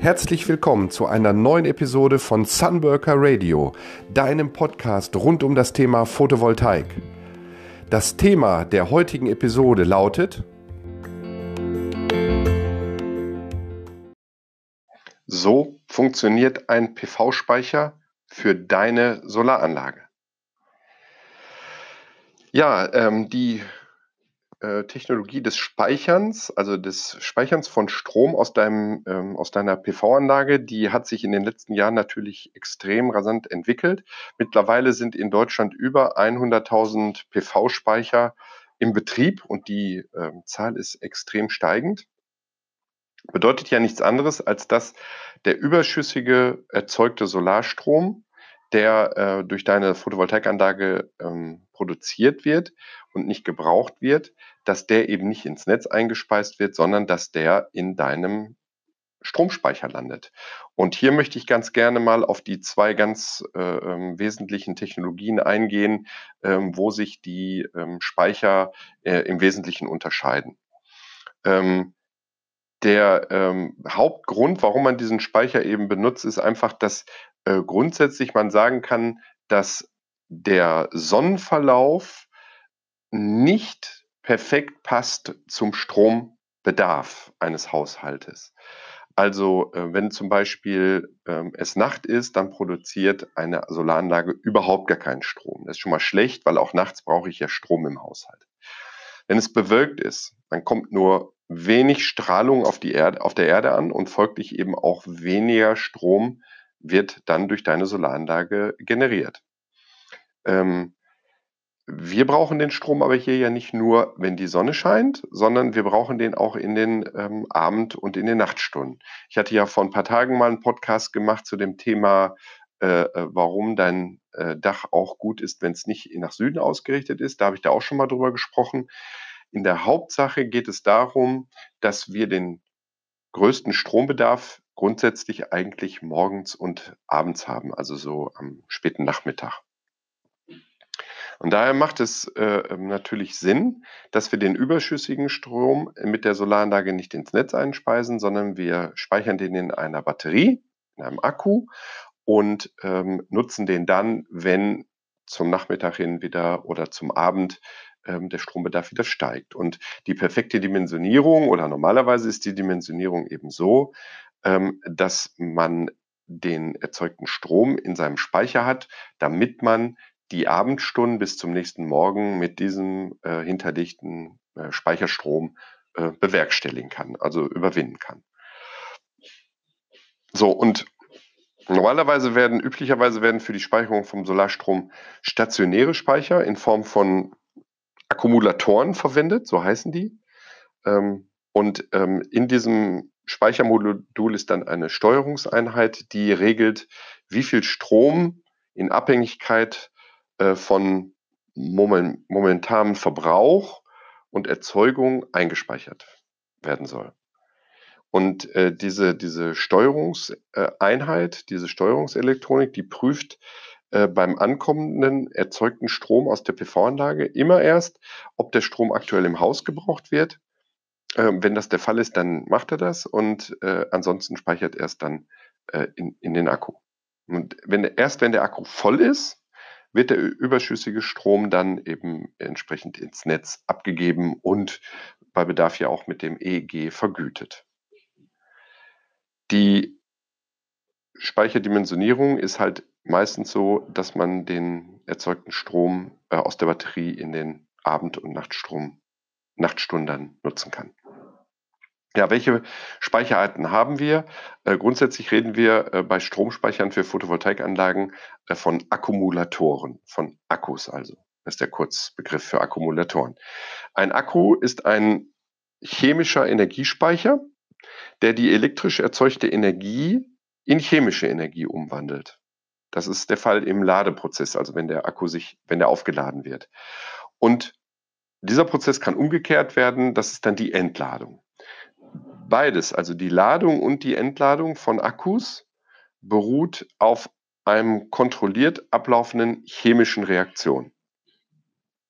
Herzlich willkommen zu einer neuen Episode von Sunworker Radio, deinem Podcast rund um das Thema Photovoltaik. Das Thema der heutigen Episode lautet So funktioniert ein PV-Speicher für deine Solaranlage. Ja, ähm, die äh, Technologie des Speicherns, also des Speicherns von Strom aus deinem, ähm, aus deiner PV-Anlage, die hat sich in den letzten Jahren natürlich extrem rasant entwickelt. Mittlerweile sind in Deutschland über 100.000 PV-Speicher im Betrieb und die äh, Zahl ist extrem steigend. Bedeutet ja nichts anderes, als dass der überschüssige erzeugte Solarstrom, der äh, durch deine Photovoltaikanlage ähm, produziert wird und nicht gebraucht wird, dass der eben nicht ins Netz eingespeist wird, sondern dass der in deinem Stromspeicher landet. Und hier möchte ich ganz gerne mal auf die zwei ganz äh, ähm, wesentlichen Technologien eingehen, ähm, wo sich die ähm, Speicher äh, im Wesentlichen unterscheiden. Ähm, der ähm, Hauptgrund, warum man diesen Speicher eben benutzt, ist einfach, dass äh, grundsätzlich man sagen kann, dass der Sonnenverlauf nicht perfekt passt zum Strombedarf eines Haushaltes. Also äh, wenn zum Beispiel ähm, es Nacht ist, dann produziert eine Solaranlage überhaupt gar keinen Strom. Das ist schon mal schlecht, weil auch nachts brauche ich ja Strom im Haushalt. Wenn es bewölkt ist, dann kommt nur wenig Strahlung auf, die Erde, auf der Erde an und folglich eben auch weniger Strom wird dann durch deine Solaranlage generiert. Ähm, wir brauchen den Strom aber hier ja nicht nur, wenn die Sonne scheint, sondern wir brauchen den auch in den ähm, Abend- und in den Nachtstunden. Ich hatte ja vor ein paar Tagen mal einen Podcast gemacht zu dem Thema, äh, äh warum dein äh, Dach auch gut ist, wenn es nicht nach Süden ausgerichtet ist. Da habe ich da auch schon mal drüber gesprochen. In der Hauptsache geht es darum, dass wir den größten Strombedarf grundsätzlich eigentlich morgens und abends haben, also so am späten Nachmittag. Und daher macht es äh, natürlich Sinn, dass wir den überschüssigen Strom mit der Solaranlage nicht ins Netz einspeisen, sondern wir speichern den in einer Batterie, in einem Akku und ähm, nutzen den dann, wenn zum Nachmittag hin wieder oder zum Abend ähm, der Strombedarf wieder steigt. Und die perfekte Dimensionierung oder normalerweise ist die Dimensionierung eben so, ähm, dass man den erzeugten Strom in seinem Speicher hat, damit man die Abendstunden bis zum nächsten Morgen mit diesem äh, hinterlegten äh, Speicherstrom äh, bewerkstelligen kann, also überwinden kann. So, und normalerweise werden, üblicherweise werden für die Speicherung vom Solarstrom stationäre Speicher in Form von Akkumulatoren verwendet, so heißen die. Ähm, und ähm, in diesem Speichermodul ist dann eine Steuerungseinheit, die regelt, wie viel Strom in Abhängigkeit äh, von momentanem Verbrauch und Erzeugung eingespeichert werden soll. Und äh, diese, diese Steuerungseinheit, diese Steuerungselektronik, die prüft äh, beim ankommenden erzeugten Strom aus der PV-Anlage immer erst, ob der Strom aktuell im Haus gebraucht wird. Äh, wenn das der Fall ist, dann macht er das und äh, ansonsten speichert er es dann äh, in, in den Akku. Und wenn, erst wenn der Akku voll ist, wird der überschüssige Strom dann eben entsprechend ins Netz abgegeben und bei Bedarf ja auch mit dem EEG vergütet. Die Speicherdimensionierung ist halt meistens so, dass man den erzeugten Strom äh, aus der Batterie in den Abend- und Nachtstrom, Nachtstunden nutzen kann. Ja, welche Speicherarten haben wir? Äh, grundsätzlich reden wir äh, bei Stromspeichern für Photovoltaikanlagen äh, von Akkumulatoren, von Akkus also. Das ist der Kurzbegriff für Akkumulatoren. Ein Akku ist ein chemischer Energiespeicher, der die elektrisch erzeugte Energie in chemische Energie umwandelt. Das ist der Fall im Ladeprozess, also wenn der Akku sich, wenn der aufgeladen wird. Und dieser Prozess kann umgekehrt werden, das ist dann die Entladung. Beides, also die Ladung und die Entladung von Akkus, beruht auf einem kontrolliert ablaufenden chemischen Reaktion.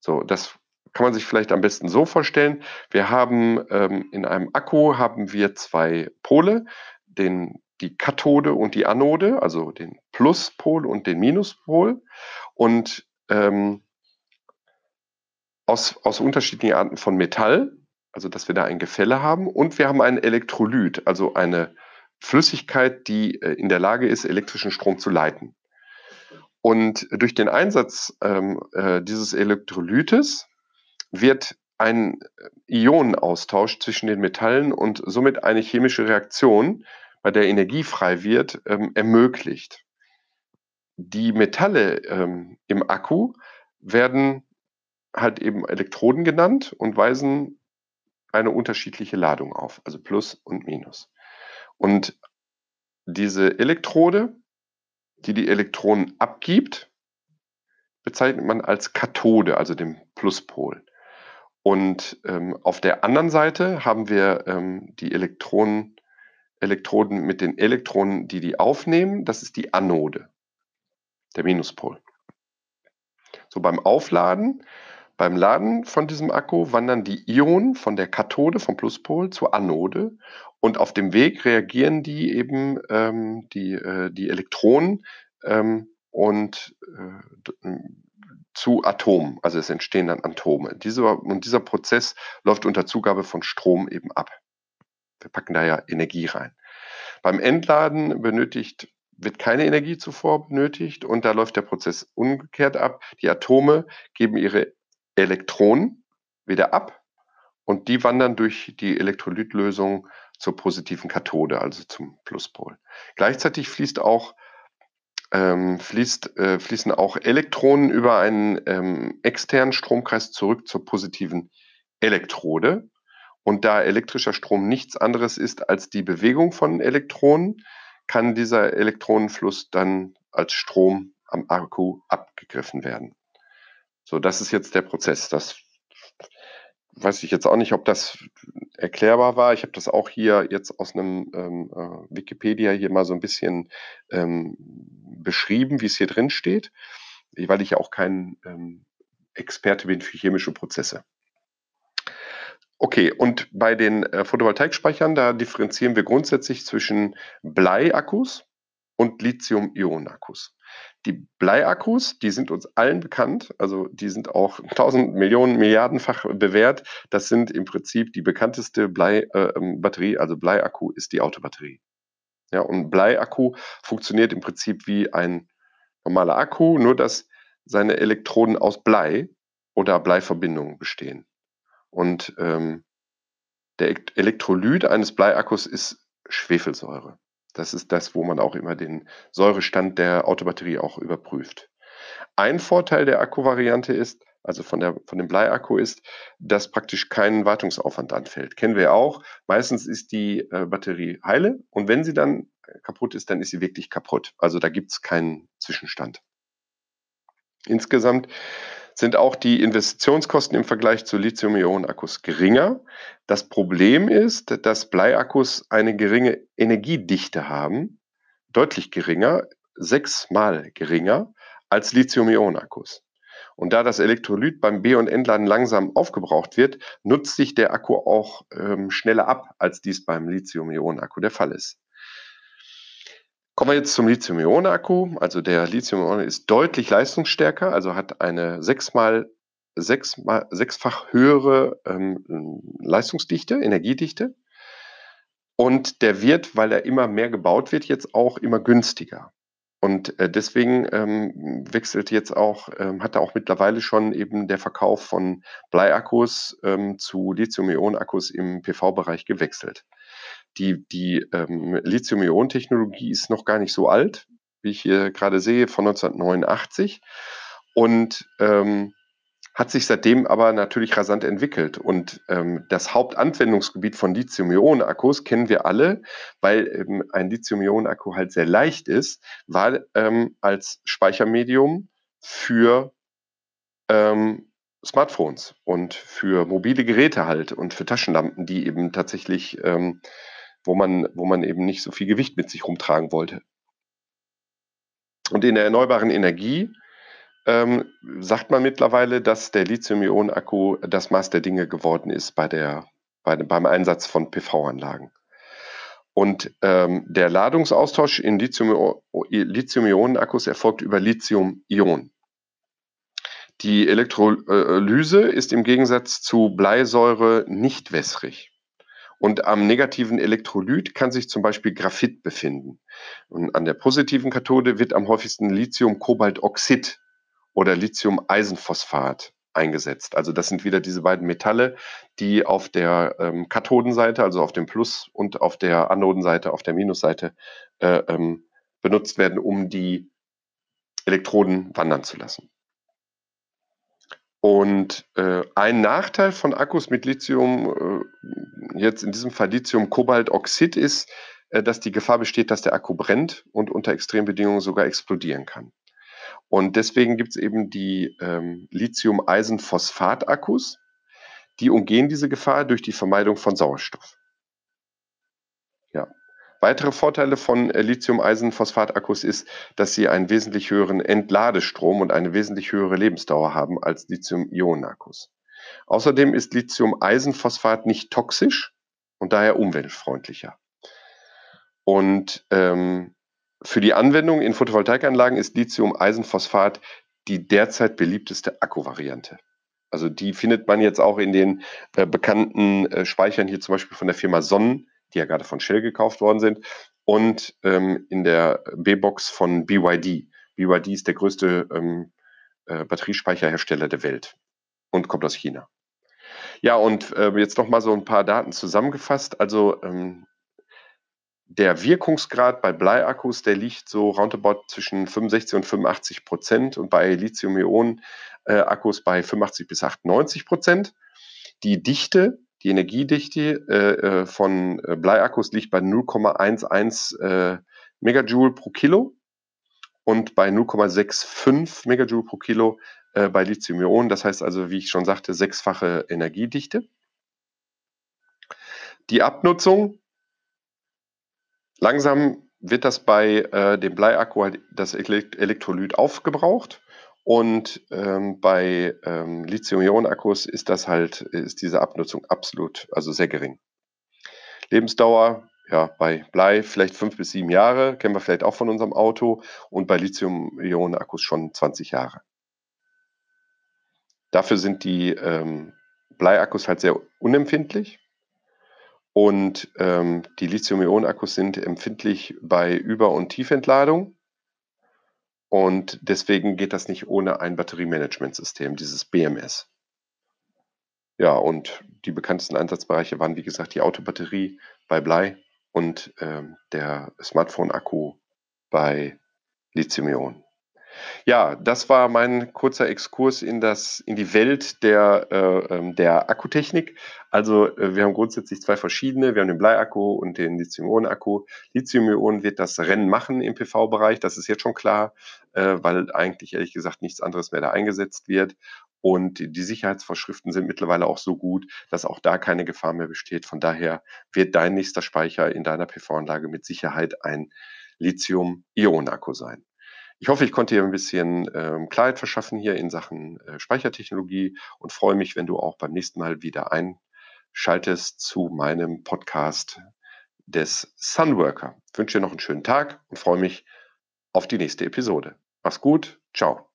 So, das kann man sich vielleicht am besten so vorstellen. Wir haben ähm, in einem Akku haben wir zwei Pole, den die Kathode und die Anode, also den Pluspol und den Minuspol. Und ähm, aus, aus unterschiedlichen Arten von Metall, also dass wir da ein Gefälle haben. Und wir haben einen Elektrolyt, also eine Flüssigkeit, die äh, in der Lage ist, elektrischen Strom zu leiten. Und durch den Einsatz ähm, äh, dieses Elektrolytes wird ein Ionenaustausch zwischen den Metallen und somit eine chemische Reaktion, bei der Energie frei wird, ähm, ermöglicht. Die Metalle ähm, im Akku werden halt eben Elektroden genannt und weisen eine unterschiedliche Ladung auf, also Plus und Minus. Und diese Elektrode, die die Elektronen abgibt, bezeichnet man als Kathode, also den Pluspol. Und ähm, auf der anderen Seite haben wir ähm, die Elektronen, Elektroden mit den Elektronen, die die aufnehmen. Das ist die Anode, der Minuspol. So beim Aufladen, beim Laden von diesem Akku wandern die Ionen von der Kathode, vom Pluspol zur Anode. Und auf dem Weg reagieren die eben, ähm, die, äh, die Elektronen ähm, und äh, zu Atomen. Also es entstehen dann Atome. Dieser, und dieser Prozess läuft unter Zugabe von Strom eben ab. Wir packen da ja Energie rein. Beim Entladen benötigt, wird keine Energie zuvor benötigt und da läuft der Prozess umgekehrt ab. Die Atome geben ihre Elektronen wieder ab und die wandern durch die Elektrolytlösung zur positiven Kathode, also zum Pluspol. Gleichzeitig fließt auch ähm, fließt, äh, fließen auch Elektronen über einen ähm, externen Stromkreis zurück zur positiven Elektrode. Und da elektrischer Strom nichts anderes ist als die Bewegung von Elektronen, kann dieser Elektronenfluss dann als Strom am Akku abgegriffen werden. So, das ist jetzt der Prozess. Das weiß ich jetzt auch nicht, ob das erklärbar war. Ich habe das auch hier jetzt aus einem ähm, äh, Wikipedia hier mal so ein bisschen ähm, beschrieben, wie es hier drin steht, weil ich ja auch kein ähm, Experte bin für chemische Prozesse. Okay, und bei den äh, Photovoltaikspeichern, da differenzieren wir grundsätzlich zwischen Bleiakkus und Lithium-Ionen-Akkus. Die Bleiakkus, die sind uns allen bekannt, also die sind auch tausend Millionen, Milliardenfach bewährt. Das sind im Prinzip die bekannteste Blei-Batterie, äh, also Bleiakku ist die Autobatterie. Ja, und Bleiakku funktioniert im Prinzip wie ein normaler Akku, nur dass seine Elektroden aus Blei oder Bleiverbindungen bestehen. Und ähm, der Elektrolyt eines Bleiakkus ist Schwefelsäure. Das ist das, wo man auch immer den Säurestand der Autobatterie auch überprüft. Ein Vorteil der Akkuvariante ist, also von, der, von dem Bleiakku ist, dass praktisch kein Wartungsaufwand anfällt. Kennen wir auch. Meistens ist die äh, Batterie heile und wenn sie dann kaputt ist, dann ist sie wirklich kaputt. Also da gibt es keinen Zwischenstand. Insgesamt sind auch die Investitionskosten im Vergleich zu Lithium-Ionen-Akkus geringer. Das Problem ist, dass Bleiakkus eine geringe Energiedichte haben, deutlich geringer, sechsmal geringer als Lithium-Ionen-Akkus. Und da das Elektrolyt beim B- und Entladen langsam aufgebraucht wird, nutzt sich der Akku auch ähm, schneller ab, als dies beim Lithium-Ionen-Akku der Fall ist. Kommen wir jetzt zum Lithium-Ionen-Akku. Also der Lithium-Ionen ist deutlich leistungsstärker, also hat eine sechsmal, sechsmal sechsfach höhere ähm, Leistungsdichte, Energiedichte. Und der wird, weil er immer mehr gebaut wird, jetzt auch immer günstiger. Und äh, deswegen ähm, wechselt jetzt auch, ähm, hat er auch mittlerweile schon eben der Verkauf von Bleiakkus ähm, zu Lithium-Ionen-Akkus im PV-Bereich gewechselt die, die ähm, Lithium-Ionen-Technologie ist noch gar nicht so alt, wie ich hier gerade sehe, von 1989 und ähm, hat sich seitdem aber natürlich rasant entwickelt. Und ähm, das Hauptanwendungsgebiet von Lithium-Ionen-Akkus kennen wir alle, weil ähm, ein Lithium-Ionen-Akku halt sehr leicht ist, weil ähm, als Speichermedium für ähm, Smartphones und für mobile Geräte halt und für Taschenlampen, die eben tatsächlich ähm, wo man, wo man eben nicht so viel Gewicht mit sich rumtragen wollte. Und in der erneuerbaren Energie ähm, sagt man mittlerweile, dass der Lithium-Ionen-Akku das Maß der Dinge geworden ist bei der, bei, beim Einsatz von PV-Anlagen. Und ähm, der Ladungsaustausch in Lithium-Ionen-Akkus erfolgt über Lithium-Ionen. Die Elektrolyse ist im Gegensatz zu Bleisäure nicht wässrig. Und am negativen Elektrolyt kann sich zum Beispiel Graphit befinden. Und an der positiven Kathode wird am häufigsten Lithium-Kobaltoxid oder Lithium-Eisenphosphat eingesetzt. Also das sind wieder diese beiden Metalle, die auf der ähm, Kathodenseite, also auf dem Plus- und auf der Anodenseite, auf der Minusseite äh, ähm, benutzt werden, um die Elektroden wandern zu lassen. Und äh, ein Nachteil von Akkus mit Lithium, äh, jetzt in diesem Fall Lithium-Kobaltoxid, ist, äh, dass die Gefahr besteht, dass der Akku brennt und unter Extrembedingungen sogar explodieren kann. Und deswegen gibt es eben die ähm, Lithium-Eisen-Phosphat-Akkus, die umgehen diese Gefahr durch die Vermeidung von Sauerstoff. Weitere Vorteile von äh, Lithium-Eisen-Phosphat-Akkus ist, dass sie einen wesentlich höheren Entladestrom und eine wesentlich höhere Lebensdauer haben als Lithium-Ionen-Akkus. Außerdem ist Lithium-Eisenphosphat nicht toxisch und daher umweltfreundlicher. Und ähm, für die Anwendung in Photovoltaikanlagen ist Lithium-Eisenphosphat die derzeit beliebteste Akkuvariante. Also die findet man jetzt auch in den äh, bekannten äh, Speichern hier zum Beispiel von der Firma Sonnen, die ja gerade von Shell gekauft worden sind, und ähm, in der B-Box von BYD. BYD ist der größte ähm, äh, Batteriespeicherhersteller der Welt und kommt aus China. Ja, und äh, jetzt noch mal so ein paar Daten zusammengefasst. Also ähm, der Wirkungsgrad bei Bleiakkus, der liegt so roundabout zwischen 65 und 85 Prozent und bei Lithium-Ionen-Akkus bei 85 bis 98 Prozent. Die Dichte, die Energiedichte äh, äh von äh, Bleiakkus liegt bei 0,11 äh, Megajoule pro Kilo und bei 0,65 Megajoule pro Kilo äh, bei Lithium-Ionen. Das heißt also, wie ich schon sagte, sechsfache Energiedichte. Die Abnutzung Langsam wird das bei äh, dem Bleiakku halt das Elektrolyt aufgebraucht und ähm, bei ähm, Lithium-Ionen-Akkus ist das halt, ist diese Abnutzung absolut, also sehr gering. Lebensdauer, ja, bei Blei vielleicht fünf bis sieben Jahre, kennen wir vielleicht auch von unserem Auto und bei Lithium-Ionen-Akkus schon 20 Jahre. Dafür sind die ähm, Bleiakkus halt sehr unempfindlich und ähm, die Lithium-Ionen-Akkus sind empfindlich bei Über- und Tiefentladung. Und deswegen geht das nicht ohne ein Batteriemanagementsystem, dieses BMS. Ja, und die bekanntesten Einsatzbereiche waren, wie gesagt, die Autobatterie bei Blei und ähm, der Smartphone-Akku bei Lithium-Ionen. Ja, das war mein kurzer Exkurs in das in die Welt der, äh, ähm, der Akkutechnik. Also, äh, wir haben grundsätzlich zwei verschiedene. Wir haben den Bleiakku und den Lithium-Ionen-Akku. Lithium-Ionen wird das Rennen machen im PV-Bereich, das ist jetzt schon klar, äh, weil eigentlich ehrlich gesagt nichts anderes mehr da eingesetzt wird. Und die Sicherheitsvorschriften sind mittlerweile auch so gut, dass auch da keine Gefahr mehr besteht. Von daher wird dein nächster Speicher in deiner PV-Anlage mit Sicherheit ein Lithium-Ionen-Akku sein. Ich hoffe, ich konnte dir ein bisschen ähm, Klarheit verschaffen hier in Sachen äh, Speichertechnologie und freue mich, wenn du auch beim nächsten Mal wieder einschaltest zu meinem Podcast des Sunworker. Ich wünsche dir noch einen schönen Tag und freue mich auf die nächste Episode. Mach's gut. Ciao.